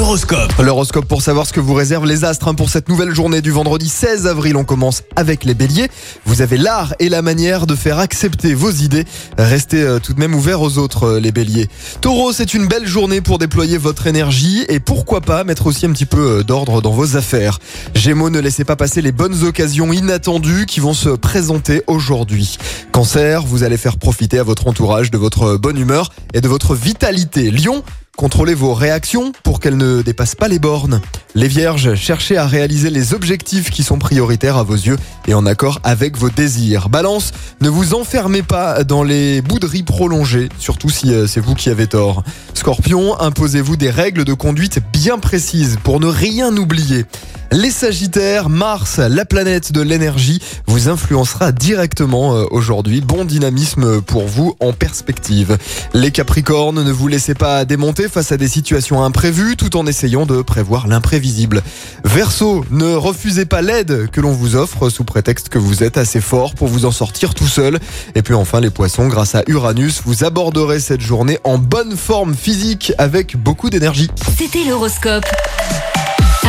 Horoscope. L'horoscope pour savoir ce que vous réservent les astres hein, pour cette nouvelle journée du vendredi 16 avril. On commence avec les béliers. Vous avez l'art et la manière de faire accepter vos idées. Restez euh, tout de même ouverts aux autres, euh, les béliers. Taureau, c'est une belle journée pour déployer votre énergie et pourquoi pas mettre aussi un petit peu euh, d'ordre dans vos affaires. Gémeaux, ne laissez pas passer les bonnes occasions inattendues qui vont se présenter aujourd'hui. Cancer, vous allez faire profiter à votre entourage de votre bonne humeur et de votre vitalité. Lion, Contrôlez vos réactions pour qu'elles ne dépassent pas les bornes. Les vierges, cherchez à réaliser les objectifs qui sont prioritaires à vos yeux et en accord avec vos désirs. Balance, ne vous enfermez pas dans les bouderies prolongées, surtout si euh, c'est vous qui avez tort. Scorpion, imposez-vous des règles de conduite bien précises pour ne rien oublier. Les Sagittaires, Mars, la planète de l'énergie, vous influencera directement euh, aujourd'hui. Bon dynamisme pour vous en perspective. Les Capricornes, ne vous laissez pas démonter face à des situations imprévues tout en essayant de prévoir l'imprévisible. Verseau, ne refusez pas l'aide que l'on vous offre sous prétexte que vous êtes assez fort pour vous en sortir tout seul. Et puis enfin les Poissons, grâce à Uranus, vous aborderez cette journée en bonne forme physique avec beaucoup d'énergie. C'était l'horoscope.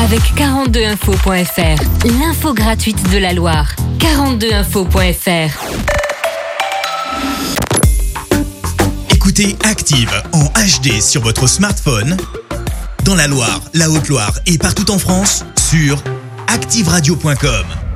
Avec 42info.fr, l'info gratuite de la Loire. 42info.fr. Écoutez Active en HD sur votre smartphone, dans la Loire, la Haute-Loire et partout en France, sur ActiveRadio.com.